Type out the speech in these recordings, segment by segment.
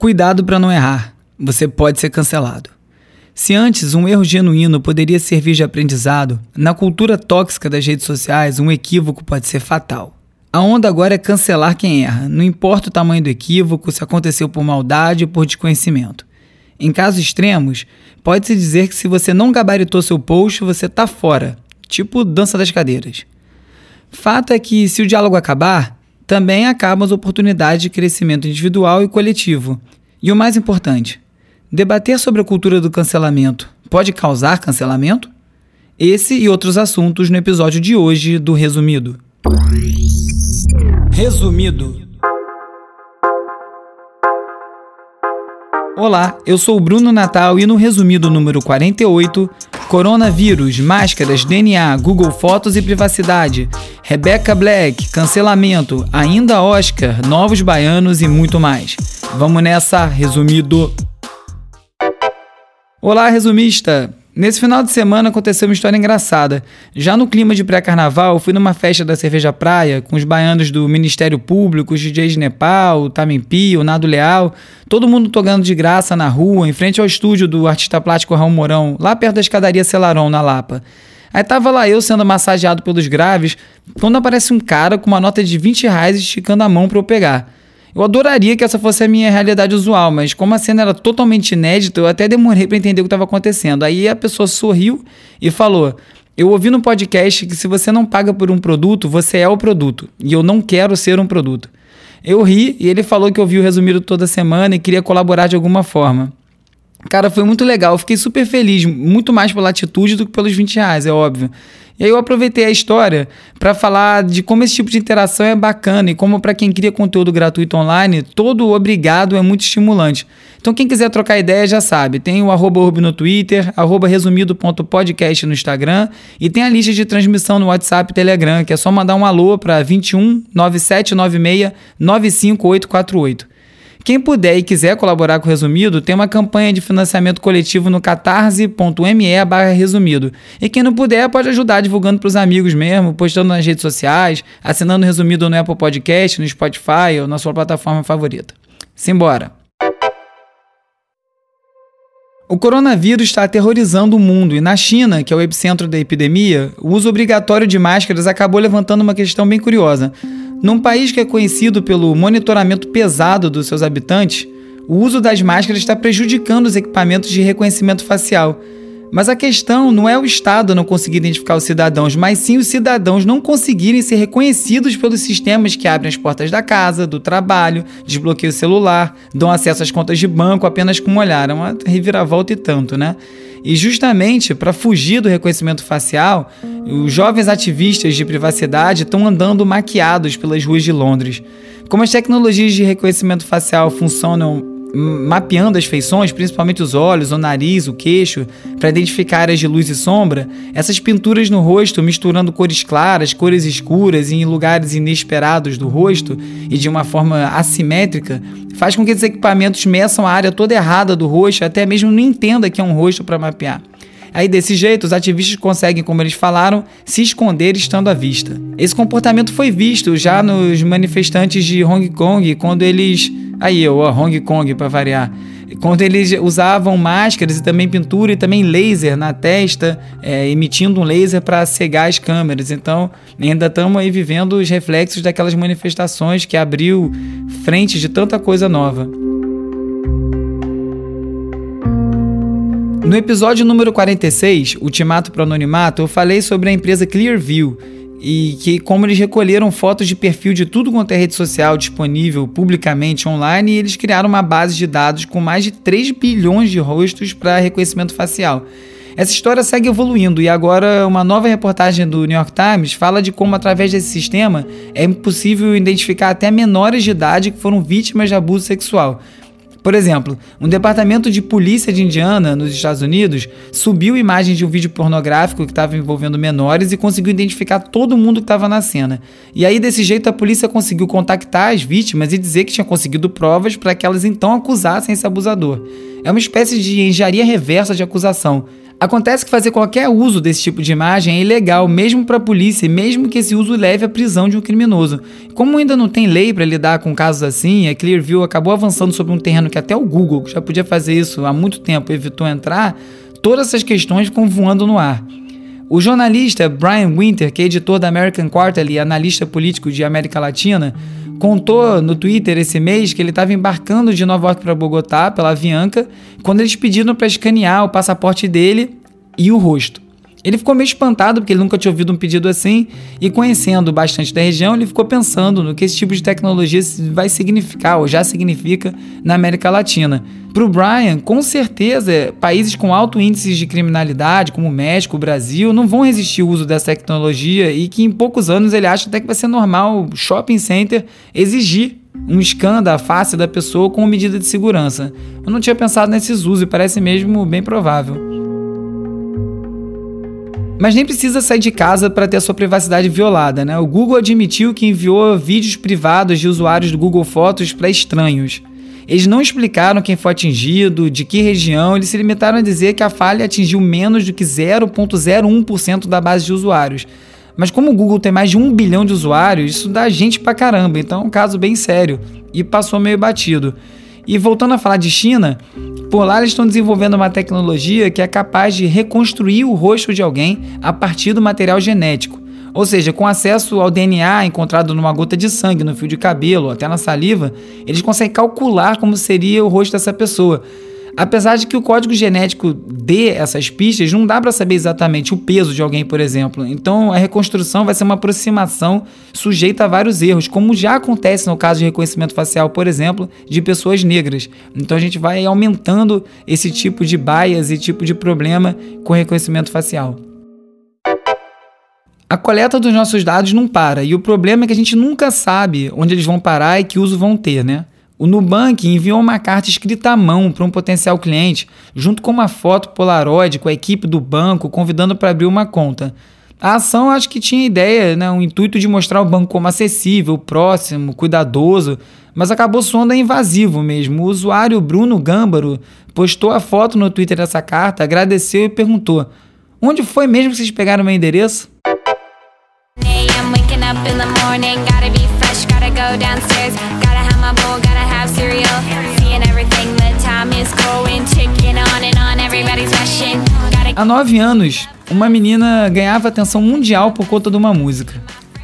Cuidado para não errar. Você pode ser cancelado. Se antes um erro genuíno poderia servir de aprendizado, na cultura tóxica das redes sociais, um equívoco pode ser fatal. A onda agora é cancelar quem erra, não importa o tamanho do equívoco, se aconteceu por maldade ou por desconhecimento. Em casos extremos, pode-se dizer que se você não gabaritou seu post, você tá fora, tipo dança das cadeiras. Fato é que, se o diálogo acabar, também acabam as oportunidades de crescimento individual e coletivo. E o mais importante, debater sobre a cultura do cancelamento pode causar cancelamento? Esse e outros assuntos no episódio de hoje do Resumido. Resumido. Olá, eu sou o Bruno Natal e no resumido número 48, coronavírus, máscaras, DNA, Google Fotos e privacidade, Rebecca Black, cancelamento, ainda Oscar, novos baianos e muito mais. Vamos nessa, resumido. Olá, resumista! Nesse final de semana aconteceu uma história engraçada. Já no clima de pré-carnaval, fui numa festa da Cerveja Praia com os baianos do Ministério Público, os DJs de Nepal, o Tamimpi, o Nado Leal, todo mundo tocando de graça na rua, em frente ao estúdio do artista plástico Raul Mourão, lá perto da escadaria Celaron, na Lapa. Aí tava lá eu sendo massageado pelos graves, quando aparece um cara com uma nota de 20 reais esticando a mão para eu pegar. Eu adoraria que essa fosse a minha realidade usual, mas como a cena era totalmente inédita, eu até demorei para entender o que estava acontecendo. Aí a pessoa sorriu e falou: Eu ouvi no podcast que se você não paga por um produto, você é o produto. E eu não quero ser um produto. Eu ri e ele falou que ouviu o resumido toda semana e queria colaborar de alguma forma. Cara, foi muito legal. Eu fiquei super feliz, muito mais pela atitude do que pelos 20 reais, é óbvio. E aí eu aproveitei a história para falar de como esse tipo de interação é bacana e como para quem cria conteúdo gratuito online, todo obrigado é muito estimulante. Então quem quiser trocar ideia já sabe, tem o arroba urb no Twitter, arroba resumido.podcast no Instagram e tem a lista de transmissão no WhatsApp e Telegram, que é só mandar um alô para 21 9796 95848. Quem puder e quiser colaborar com o Resumido, tem uma campanha de financiamento coletivo no catarse.me barra resumido. E quem não puder, pode ajudar divulgando para os amigos mesmo, postando nas redes sociais, assinando o Resumido no Apple Podcast, no Spotify ou na sua plataforma favorita. Simbora! O coronavírus está aterrorizando o mundo e na China, que é o epicentro da epidemia, o uso obrigatório de máscaras acabou levantando uma questão bem curiosa. Num país que é conhecido pelo monitoramento pesado dos seus habitantes, o uso das máscaras está prejudicando os equipamentos de reconhecimento facial. Mas a questão não é o Estado não conseguir identificar os cidadãos, mas sim os cidadãos não conseguirem ser reconhecidos pelos sistemas que abrem as portas da casa, do trabalho, desbloqueiam o celular, dão acesso às contas de banco apenas com um olhar. É uma reviravolta e tanto, né? E justamente para fugir do reconhecimento facial, os jovens ativistas de privacidade estão andando maquiados pelas ruas de Londres. Como as tecnologias de reconhecimento facial funcionam mapeando as feições, principalmente os olhos, o nariz, o queixo, para identificar áreas de luz e sombra, essas pinturas no rosto, misturando cores claras, cores escuras e em lugares inesperados do rosto e de uma forma assimétrica, faz com que esses equipamentos meçam a área toda errada do rosto, até mesmo não entenda que é um rosto para mapear. Aí, desse jeito, os ativistas conseguem, como eles falaram, se esconder estando à vista. Esse comportamento foi visto já nos manifestantes de Hong Kong, quando eles. Aí, eu, ó, Hong Kong, para variar. Quando eles usavam máscaras e também pintura e também laser na testa, é, emitindo um laser para cegar as câmeras. Então, ainda estamos aí vivendo os reflexos daquelas manifestações que abriu frente de tanta coisa nova. No episódio número 46, Ultimato para o Anonimato, eu falei sobre a empresa Clearview e que como eles recolheram fotos de perfil de tudo quanto é rede social disponível publicamente online e eles criaram uma base de dados com mais de 3 bilhões de rostos para reconhecimento facial. Essa história segue evoluindo e agora uma nova reportagem do New York Times fala de como através desse sistema é possível identificar até menores de idade que foram vítimas de abuso sexual. Por exemplo, um departamento de polícia de Indiana, nos Estados Unidos, subiu imagens de um vídeo pornográfico que estava envolvendo menores e conseguiu identificar todo mundo que estava na cena. E aí, desse jeito, a polícia conseguiu contactar as vítimas e dizer que tinha conseguido provas para que elas então acusassem esse abusador. É uma espécie de engenharia reversa de acusação. Acontece que fazer qualquer uso desse tipo de imagem é ilegal, mesmo para a polícia, mesmo que esse uso leve à prisão de um criminoso. Como ainda não tem lei para lidar com casos assim, a Clearview acabou avançando sobre um terreno que até o Google, que já podia fazer isso há muito tempo, evitou entrar, todas essas questões ficam voando no ar. O jornalista Brian Winter, que é editor da American Quarterly e analista político de América Latina, contou no Twitter esse mês que ele estava embarcando de Nova York para Bogotá pela Avianca quando eles pediram para escanear o passaporte dele e o rosto. Ele ficou meio espantado porque ele nunca tinha ouvido um pedido assim e conhecendo bastante da região, ele ficou pensando no que esse tipo de tecnologia vai significar ou já significa na América Latina. Para o Brian, com certeza, países com alto índice de criminalidade, como o México, o Brasil, não vão resistir ao uso dessa tecnologia e que em poucos anos ele acha até que vai ser normal o shopping center exigir um scan da face da pessoa com medida de segurança. Eu não tinha pensado nesses usos e parece mesmo bem provável. Mas nem precisa sair de casa para ter a sua privacidade violada, né? O Google admitiu que enviou vídeos privados de usuários do Google Fotos para estranhos. Eles não explicaram quem foi atingido, de que região, eles se limitaram a dizer que a falha atingiu menos do que 0,01% da base de usuários. Mas como o Google tem mais de um bilhão de usuários, isso dá gente pra caramba, então é um caso bem sério e passou meio batido. E voltando a falar de China, por lá eles estão desenvolvendo uma tecnologia que é capaz de reconstruir o rosto de alguém a partir do material genético. Ou seja, com acesso ao DNA encontrado numa gota de sangue, no fio de cabelo, até na saliva, eles conseguem calcular como seria o rosto dessa pessoa. Apesar de que o código genético dê essas pistas, não dá para saber exatamente o peso de alguém, por exemplo. Então, a reconstrução vai ser uma aproximação sujeita a vários erros, como já acontece no caso de reconhecimento facial, por exemplo, de pessoas negras. Então, a gente vai aumentando esse tipo de bias e tipo de problema com reconhecimento facial. A coleta dos nossos dados não para, e o problema é que a gente nunca sabe onde eles vão parar e que uso vão ter, né? O Nubank enviou uma carta escrita à mão para um potencial cliente, junto com uma foto Polaroid com a equipe do banco convidando para abrir uma conta. A ação acho que tinha ideia, né, um intuito de mostrar o banco como acessível, próximo, cuidadoso, mas acabou soando invasivo mesmo. O usuário Bruno Gâmbaro postou a foto no Twitter dessa carta, agradeceu e perguntou: Onde foi mesmo que vocês pegaram meu endereço? Há nove anos, uma menina ganhava atenção mundial por conta de uma música.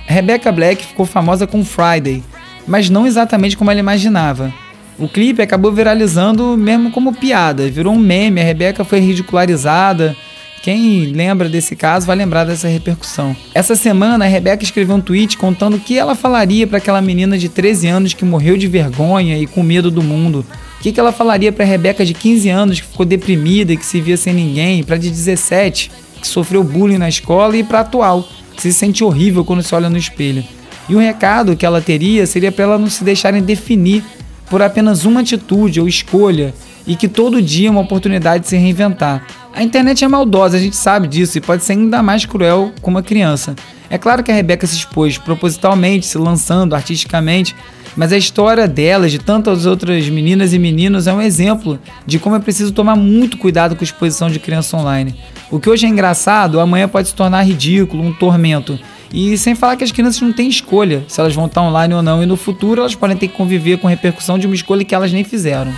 Rebecca Black ficou famosa com Friday, mas não exatamente como ela imaginava. O clipe acabou viralizando mesmo como piada, virou um meme, a Rebecca foi ridicularizada, quem lembra desse caso vai lembrar dessa repercussão. Essa semana, a Rebeca escreveu um tweet contando o que ela falaria para aquela menina de 13 anos que morreu de vergonha e com medo do mundo. O que, que ela falaria para a Rebeca de 15 anos que ficou deprimida e que se via sem ninguém, para de 17 que sofreu bullying na escola e para atual que se sente horrível quando se olha no espelho. E o recado que ela teria seria para ela não se deixarem definir por apenas uma atitude ou escolha e que todo dia é uma oportunidade de se reinventar. A internet é maldosa, a gente sabe disso e pode ser ainda mais cruel com uma criança. É claro que a Rebeca se expôs propositalmente, se lançando artisticamente, mas a história dela, de tantas outras meninas e meninos, é um exemplo de como é preciso tomar muito cuidado com a exposição de criança online. O que hoje é engraçado, amanhã pode se tornar ridículo, um tormento. E sem falar que as crianças não têm escolha se elas vão estar online ou não, e no futuro elas podem ter que conviver com a repercussão de uma escolha que elas nem fizeram.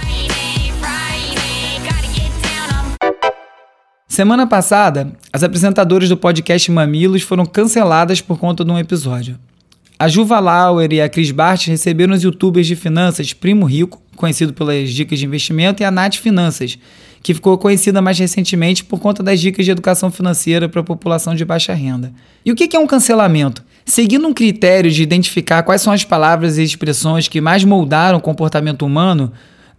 Semana passada, as apresentadoras do podcast Mamilos foram canceladas por conta de um episódio. A Juva Lauer e a Cris Bart receberam os youtubers de finanças Primo Rico, conhecido pelas dicas de investimento, e a Nath Finanças, que ficou conhecida mais recentemente por conta das dicas de educação financeira para a população de baixa renda. E o que é um cancelamento? Seguindo um critério de identificar quais são as palavras e expressões que mais moldaram o comportamento humano,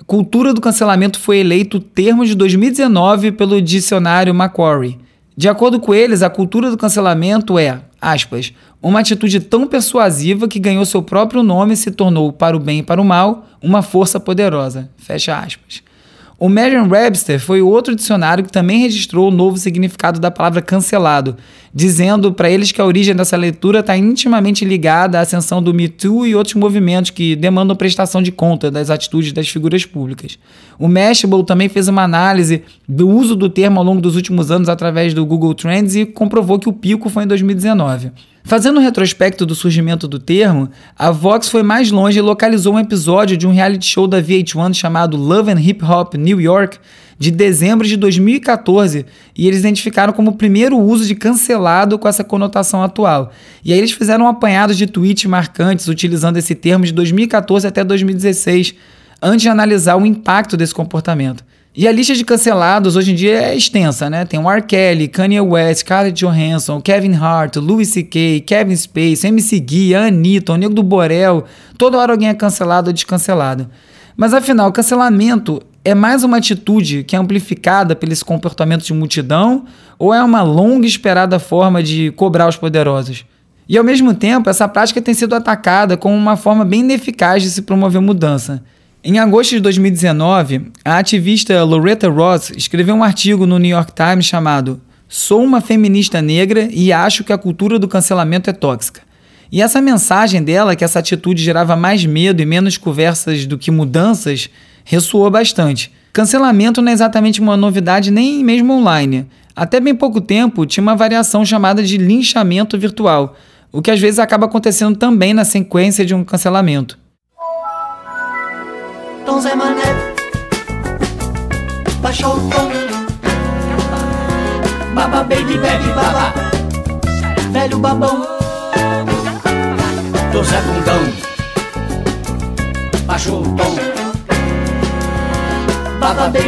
Cultura do cancelamento foi eleito termo de 2019 pelo dicionário Macquarie. De acordo com eles, a cultura do cancelamento é, aspas, uma atitude tão persuasiva que ganhou seu próprio nome e se tornou, para o bem e para o mal, uma força poderosa. Fecha aspas. O Merriam-Webster foi outro dicionário que também registrou o novo significado da palavra cancelado, dizendo para eles que a origem dessa leitura está intimamente ligada à ascensão do Me Too e outros movimentos que demandam prestação de conta das atitudes das figuras públicas. O Mashable também fez uma análise do uso do termo ao longo dos últimos anos através do Google Trends e comprovou que o pico foi em 2019. Fazendo um retrospecto do surgimento do termo, a Vox foi mais longe e localizou um episódio de um reality show da VH1 chamado Love and Hip Hop New York, de dezembro de 2014, e eles identificaram como o primeiro uso de cancelado com essa conotação atual. E aí eles fizeram um apanhado de tweets marcantes utilizando esse termo de 2014 até 2016, antes de analisar o impacto desse comportamento. E a lista de cancelados hoje em dia é extensa, né? Tem o R. Kelly, Kanye West, Scarlett Johansson, Kevin Hart, Louis C.K., Kevin Space, MC Gui, a Anitta, o Nego do Borel. Toda hora alguém é cancelado ou descancelado. Mas afinal, cancelamento é mais uma atitude que é amplificada pelo comportamento de multidão ou é uma longa esperada forma de cobrar os poderosos? E ao mesmo tempo, essa prática tem sido atacada como uma forma bem ineficaz de se promover mudança. Em agosto de 2019, a ativista Loretta Ross escreveu um artigo no New York Times chamado Sou uma feminista negra e acho que a cultura do cancelamento é tóxica. E essa mensagem dela, que essa atitude gerava mais medo e menos conversas do que mudanças, ressoou bastante. Cancelamento não é exatamente uma novidade nem mesmo online. Até bem pouco tempo tinha uma variação chamada de linchamento virtual, o que às vezes acaba acontecendo também na sequência de um cancelamento. Zé Bundão Baixou o tom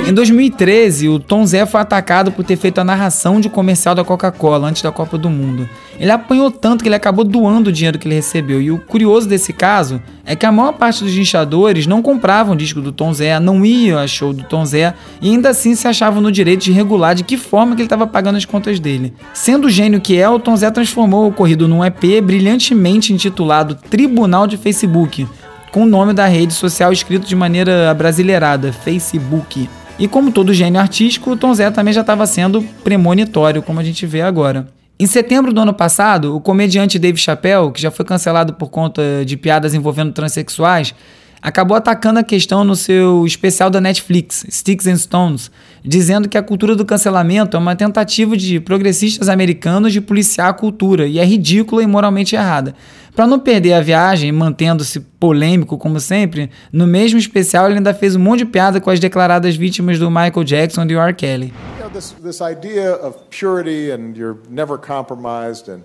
em 2013, o Tom Zé foi atacado por ter feito a narração de comercial da Coca-Cola antes da Copa do Mundo. Ele apanhou tanto que ele acabou doando o dinheiro que ele recebeu. E o curioso desse caso é que a maior parte dos linchadores não compravam o disco do Tom Zé, não iam a show do Tom Zé e ainda assim se achavam no direito de regular de que forma que ele estava pagando as contas dele. Sendo o gênio que é, o Tom Zé transformou o ocorrido num EP brilhantemente intitulado Tribunal de Facebook, com o nome da rede social escrito de maneira brasileirada, Facebook. E como todo gênio artístico, o Tom Zé também já estava sendo premonitório, como a gente vê agora. Em setembro do ano passado, o comediante Dave Chappelle, que já foi cancelado por conta de piadas envolvendo transexuais, acabou atacando a questão no seu especial da Netflix, Sticks and Stones, dizendo que a cultura do cancelamento é uma tentativa de progressistas americanos de policiar a cultura e é ridícula e moralmente errada. Para não perder a viagem, mantendo-se polêmico como sempre, no mesmo especial ele ainda fez um monte de piada com as declaradas vítimas do Michael Jackson e do R. Kelly. You know, this, this idea of purity and you're never compromised and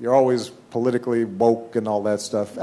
you're always politically woke and all that stuff.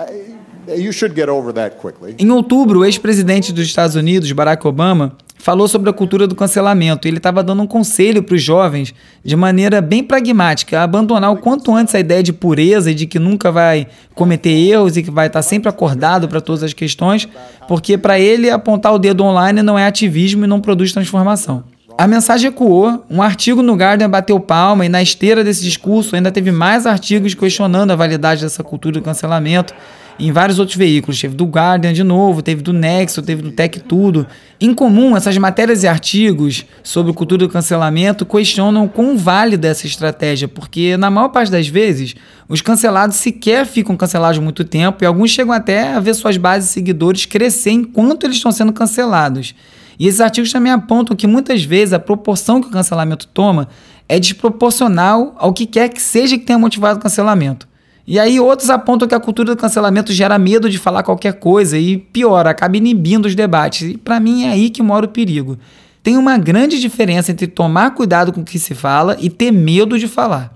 You should get over that quickly. Em outubro, o ex-presidente dos Estados Unidos, Barack Obama, falou sobre a cultura do cancelamento. Ele estava dando um conselho para os jovens, de maneira bem pragmática, a abandonar o quanto antes a ideia de pureza e de que nunca vai cometer erros e que vai estar sempre acordado para todas as questões, porque para ele apontar o dedo online não é ativismo e não produz transformação. A mensagem ecoou, um artigo no Guardian bateu palma e na esteira desse discurso ainda teve mais artigos questionando a validade dessa cultura do cancelamento em vários outros veículos. Teve do Guardian de novo, teve do Nexo, teve do Tech Tudo. Em comum, essas matérias e artigos sobre cultura do cancelamento questionam quão válida essa estratégia, porque na maior parte das vezes os cancelados sequer ficam cancelados muito tempo e alguns chegam até a ver suas bases e seguidores crescer enquanto eles estão sendo cancelados. E esses artigos também apontam que muitas vezes a proporção que o cancelamento toma é desproporcional ao que quer que seja que tenha motivado o cancelamento. E aí outros apontam que a cultura do cancelamento gera medo de falar qualquer coisa e pior, acaba inibindo os debates. E para mim é aí que mora o perigo. Tem uma grande diferença entre tomar cuidado com o que se fala e ter medo de falar.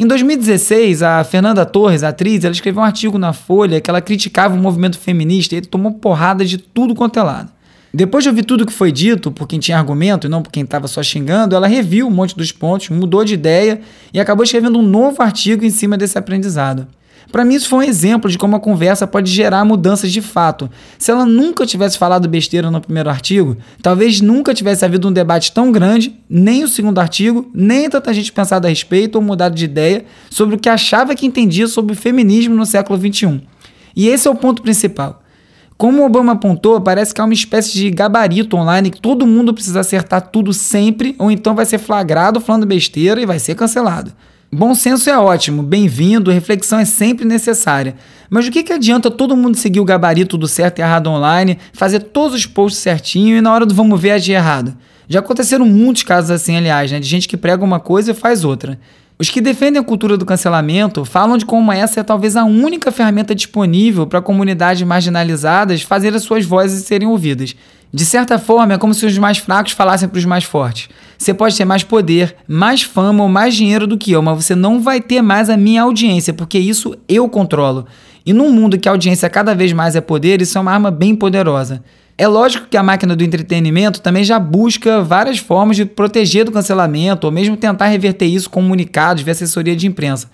Em 2016, a Fernanda Torres, atriz, ela escreveu um artigo na Folha que ela criticava o movimento feminista e tomou porrada de tudo quanto é lado. Depois de ouvir tudo que foi dito por quem tinha argumento e não por quem estava só xingando, ela reviu um monte dos pontos, mudou de ideia e acabou escrevendo um novo artigo em cima desse aprendizado. Para mim, isso foi um exemplo de como a conversa pode gerar mudanças de fato. Se ela nunca tivesse falado besteira no primeiro artigo, talvez nunca tivesse havido um debate tão grande, nem o segundo artigo, nem tanta gente pensado a respeito ou mudado de ideia sobre o que achava que entendia sobre o feminismo no século XXI. E esse é o ponto principal. Como o Obama apontou, parece que há uma espécie de gabarito online que todo mundo precisa acertar tudo sempre, ou então vai ser flagrado falando besteira e vai ser cancelado. Bom senso é ótimo, bem-vindo, reflexão é sempre necessária. Mas o que, que adianta todo mundo seguir o gabarito do certo e errado online, fazer todos os posts certinho e na hora do vamos ver agir errado? Já aconteceram muitos casos assim, aliás, né, de gente que prega uma coisa e faz outra. Os que defendem a cultura do cancelamento falam de como essa é talvez a única ferramenta disponível para comunidades marginalizadas fazer as suas vozes serem ouvidas. De certa forma, é como se os mais fracos falassem para os mais fortes. Você pode ter mais poder, mais fama ou mais dinheiro do que eu, mas você não vai ter mais a minha audiência, porque isso eu controlo. E num mundo que a audiência cada vez mais é poder, isso é uma arma bem poderosa. É lógico que a máquina do entretenimento também já busca várias formas de proteger do cancelamento ou mesmo tentar reverter isso com comunicados via assessoria de imprensa.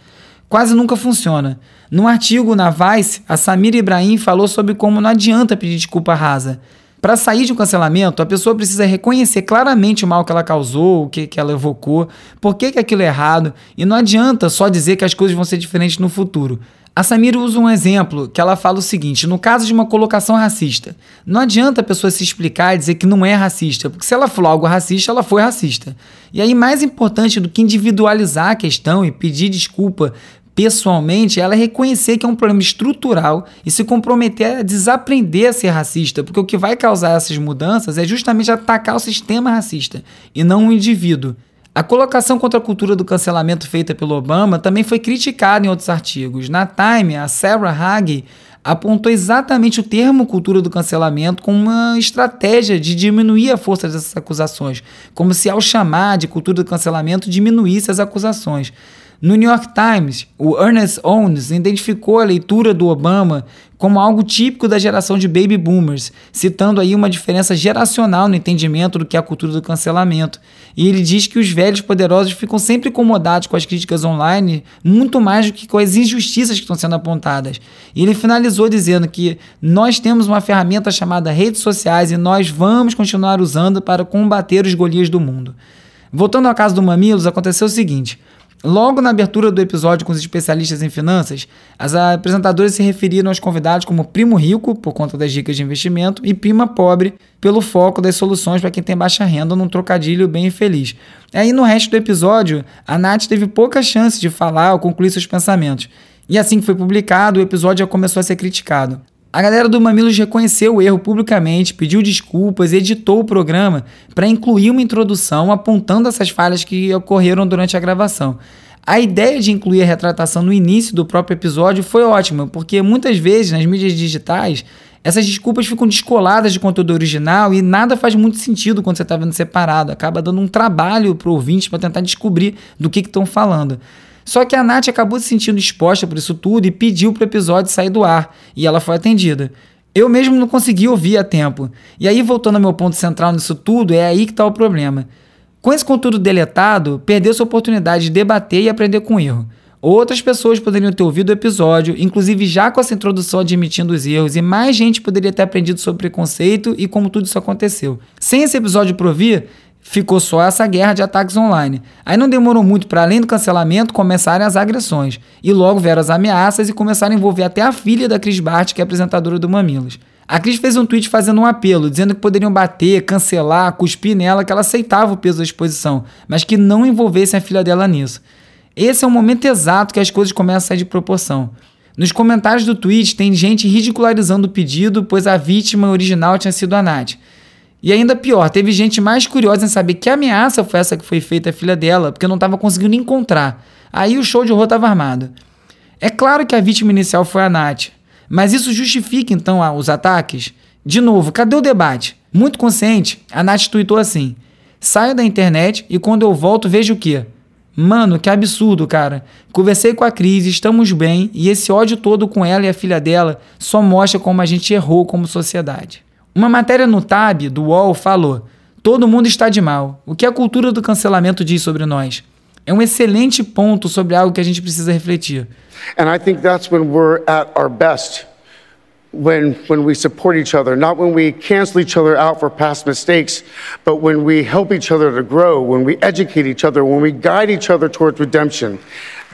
Quase nunca funciona. Num artigo na Vice, a Samira Ibrahim falou sobre como não adianta pedir desculpa rasa. Para sair de um cancelamento, a pessoa precisa reconhecer claramente o mal que ela causou, o que, que ela evocou, por que, que aquilo é errado, e não adianta só dizer que as coisas vão ser diferentes no futuro. A Samira usa um exemplo que ela fala o seguinte: no caso de uma colocação racista, não adianta a pessoa se explicar e dizer que não é racista, porque se ela falou algo racista, ela foi racista. E aí, mais importante do que individualizar a questão e pedir desculpa pessoalmente, ela é reconhecer que é um problema estrutural e se comprometer a desaprender a ser racista, porque o que vai causar essas mudanças é justamente atacar o sistema racista e não o indivíduo. A colocação contra a cultura do cancelamento feita pelo Obama também foi criticada em outros artigos. Na Time, a Sarah Hagi apontou exatamente o termo cultura do cancelamento como uma estratégia de diminuir a força dessas acusações, como se ao chamar de cultura do cancelamento diminuísse as acusações. No New York Times, o Ernest Owens identificou a leitura do Obama como algo típico da geração de baby boomers, citando aí uma diferença geracional no entendimento do que é a cultura do cancelamento. E ele diz que os velhos poderosos ficam sempre incomodados com as críticas online, muito mais do que com as injustiças que estão sendo apontadas. E ele finalizou dizendo que nós temos uma ferramenta chamada redes sociais e nós vamos continuar usando para combater os golias do mundo. Voltando ao caso do Mamilos, aconteceu o seguinte. Logo na abertura do episódio com os especialistas em finanças, as apresentadoras se referiram aos convidados como primo rico, por conta das dicas de investimento, e prima pobre, pelo foco das soluções para quem tem baixa renda num trocadilho bem infeliz. Aí no resto do episódio, a Nath teve pouca chance de falar ou concluir seus pensamentos. E assim que foi publicado, o episódio já começou a ser criticado. A galera do Mamilos reconheceu o erro publicamente, pediu desculpas editou o programa para incluir uma introdução apontando essas falhas que ocorreram durante a gravação. A ideia de incluir a retratação no início do próprio episódio foi ótima, porque muitas vezes nas mídias digitais essas desculpas ficam descoladas de conteúdo original e nada faz muito sentido quando você está vendo separado. Acaba dando um trabalho para o ouvinte para tentar descobrir do que estão falando. Só que a Nath acabou se sentindo exposta por isso tudo e pediu para o episódio sair do ar, e ela foi atendida. Eu mesmo não consegui ouvir a tempo. E aí, voltando ao meu ponto central nisso tudo, é aí que está o problema. Com esse conteúdo deletado, perdeu-se a oportunidade de debater e aprender com o erro. Outras pessoas poderiam ter ouvido o episódio, inclusive já com essa introdução admitindo os erros, e mais gente poderia ter aprendido sobre preconceito e como tudo isso aconteceu. Sem esse episódio por vir, ficou só essa guerra de ataques online. Aí não demorou muito para, além do cancelamento, começarem as agressões. E logo vieram as ameaças e começaram a envolver até a filha da Cris Bart, que é apresentadora do Mamilos. A Cris fez um tweet fazendo um apelo, dizendo que poderiam bater, cancelar, cuspir nela, que ela aceitava o peso da exposição, mas que não envolvessem a filha dela nisso. Esse é o momento exato que as coisas começam a sair de proporção. Nos comentários do tweet tem gente ridicularizando o pedido, pois a vítima original tinha sido a Nath. E ainda pior, teve gente mais curiosa em saber que ameaça foi essa que foi feita à filha dela, porque não estava conseguindo encontrar. Aí o show de horror estava armado. É claro que a vítima inicial foi a Nath, mas isso justifica então os ataques? De novo, cadê o debate? Muito consciente, a Nath tweetou assim: saio da internet e quando eu volto vejo o quê? Mano, que absurdo, cara. Conversei com a Cris, estamos bem e esse ódio todo com ela e a filha dela só mostra como a gente errou como sociedade. Uma matéria no Tab do UOL falou: todo mundo está de mal. O que a cultura do cancelamento diz sobre nós? É um excelente ponto sobre algo que a gente precisa refletir. And I think that's when we're at our best. When, when we support each other, not when we cancel each other out for past mistakes, but when we help each other to grow, when we educate each other, when we guide each other towards redemption.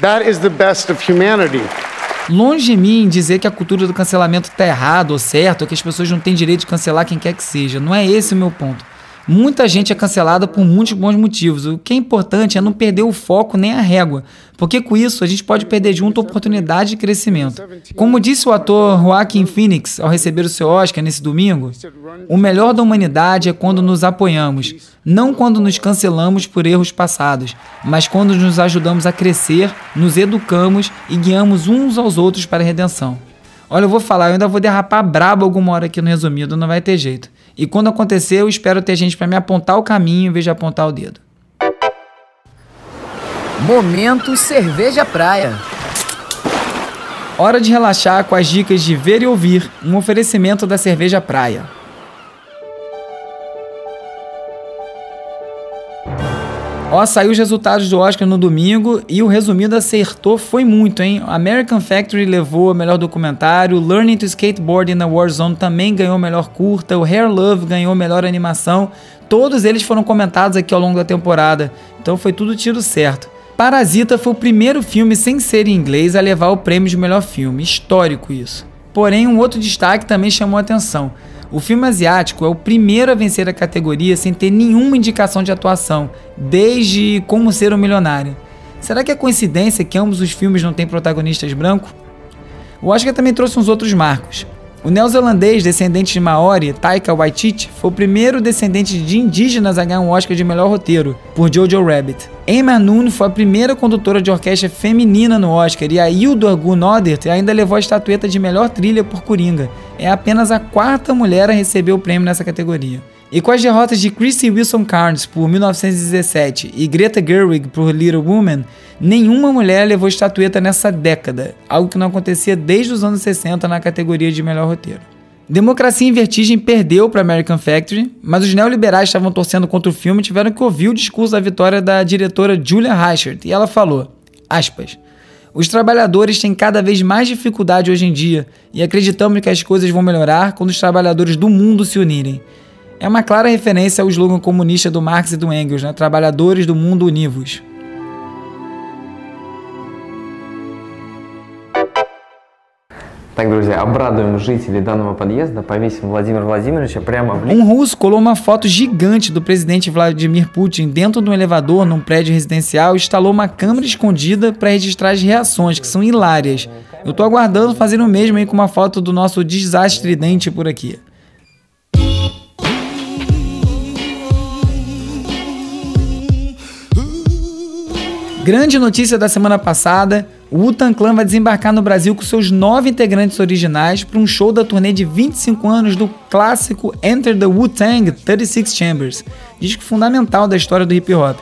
That is the best of humanity. Longe de mim dizer que a cultura do cancelamento está errado ou certo, ou que as pessoas não têm direito de cancelar quem quer que seja. Não é esse o meu ponto. Muita gente é cancelada por muitos bons motivos. O que é importante é não perder o foco nem a régua, porque com isso a gente pode perder junto a oportunidade de crescimento. Como disse o ator Joaquin Phoenix ao receber o seu Oscar nesse domingo, o melhor da humanidade é quando nos apoiamos, não quando nos cancelamos por erros passados, mas quando nos ajudamos a crescer, nos educamos e guiamos uns aos outros para a redenção. Olha, eu vou falar, eu ainda vou derrapar brabo alguma hora aqui no resumido, não vai ter jeito. E quando acontecer, eu espero ter gente para me apontar o caminho em vez de apontar o dedo. Momento Cerveja Praia. Hora de relaxar com as dicas de ver e ouvir, um oferecimento da Cerveja Praia. Ó, saiu os resultados do Oscar no domingo e o resumido acertou foi muito, hein? American Factory levou o melhor documentário, Learning to Skateboard in a Warzone também ganhou melhor curta, o Hair Love ganhou melhor animação. Todos eles foram comentados aqui ao longo da temporada, então foi tudo tiro certo. Parasita foi o primeiro filme sem ser em inglês a levar o prêmio de melhor filme, histórico isso. Porém, um outro destaque também chamou a atenção. O filme asiático é o primeiro a vencer a categoria sem ter nenhuma indicação de atuação, desde Como Ser um Milionário. Será que é coincidência que ambos os filmes não têm protagonistas brancos? O Oscar também trouxe uns outros marcos. O neozelandês descendente de Maori, Taika Waititi, foi o primeiro descendente de indígenas a ganhar um Oscar de melhor roteiro, por Jojo Rabbit. Emma Noon foi a primeira condutora de orquestra feminina no Oscar e a Hildur Gunnodert ainda levou a estatueta de melhor trilha por Coringa. É apenas a quarta mulher a receber o prêmio nessa categoria. E com as derrotas de Christy Wilson Carnes por 1917 e Greta Gerwig por Little Woman, nenhuma mulher levou estatueta nessa década, algo que não acontecia desde os anos 60 na categoria de melhor roteiro. Democracia em Vertigem perdeu para American Factory, mas os neoliberais estavam torcendo contra o filme e tiveram que ouvir o discurso da vitória da diretora Julia Reichert, e ela falou, aspas, os trabalhadores têm cada vez mais dificuldade hoje em dia e acreditamos que as coisas vão melhorar quando os trabalhadores do mundo se unirem é uma clara referência ao slogan comunista do Marx e do Engels, né? Trabalhadores do mundo univos. Так, друзья, обрадуем жителей данного подъезда, повесим Владимира Владимировича прямо в Um russo colou uma foto gigante do presidente Vladimir Putin dentro de um elevador num prédio residencial e instalou uma câmera escondida para registrar as reações, que são hilárias. Eu tô aguardando fazer o mesmo aí com uma foto do nosso desastre dente por aqui. Grande notícia da semana passada: o Wu-Tang Clan vai desembarcar no Brasil com seus nove integrantes originais para um show da turnê de 25 anos do clássico Enter the Wu-Tang 36 Chambers, disco fundamental da história do hip hop.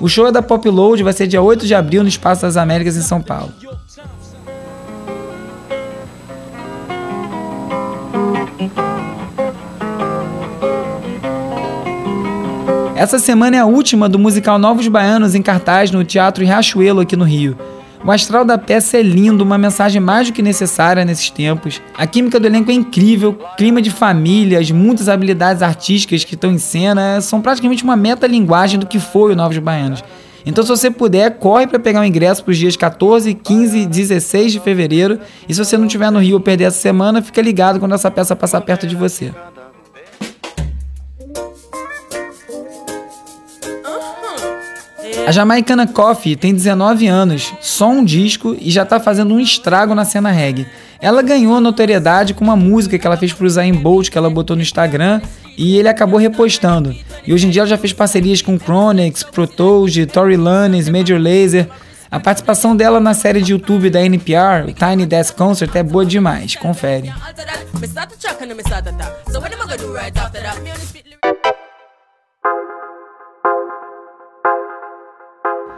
O show é da Pop Load vai ser dia 8 de abril no Espaço das Américas em São Paulo. Essa semana é a última do musical Novos Baianos em cartaz no Teatro Riachuelo aqui no Rio. O astral da peça é lindo, uma mensagem mais do que necessária nesses tempos. A química do elenco é incrível, clima de família, as muitas habilidades artísticas que estão em cena são praticamente uma metalinguagem do que foi o Novos Baianos. Então, se você puder, corre para pegar o ingresso para os dias 14, 15 e 16 de fevereiro. E se você não estiver no Rio ou perder essa semana, fica ligado quando essa peça passar perto de você. A jamaicana Coffee tem 19 anos, só um disco e já está fazendo um estrago na cena reggae. Ela ganhou notoriedade com uma música que ela fez pro Zayn Bolt, que ela botou no Instagram, e ele acabou repostando. E hoje em dia ela já fez parcerias com Chronix, Protoge, Tory Lanez, Major Lazer. A participação dela na série de YouTube da NPR, o Tiny Desk Concert, é boa demais. Confere.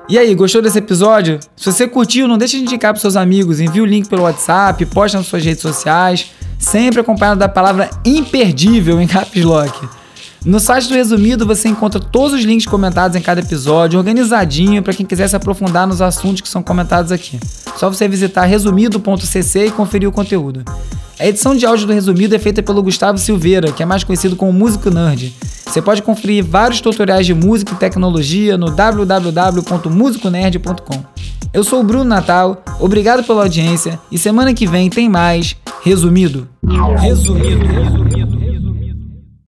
E aí, gostou desse episódio? Se você curtiu, não deixe de indicar para seus amigos, envie o link pelo WhatsApp, poste nas suas redes sociais, sempre acompanhado da palavra imperdível em caps lock. No site do Resumido você encontra todos os links comentados em cada episódio, organizadinho para quem quiser se aprofundar nos assuntos que são comentados aqui. Só você visitar resumido.cc e conferir o conteúdo. A edição de áudio do Resumido é feita pelo Gustavo Silveira, que é mais conhecido como Músico Nerd. Você pode conferir vários tutoriais de música e tecnologia no www.musiconerd.com. Eu sou o Bruno Natal, obrigado pela audiência e semana que vem tem mais Resumido. Resumido.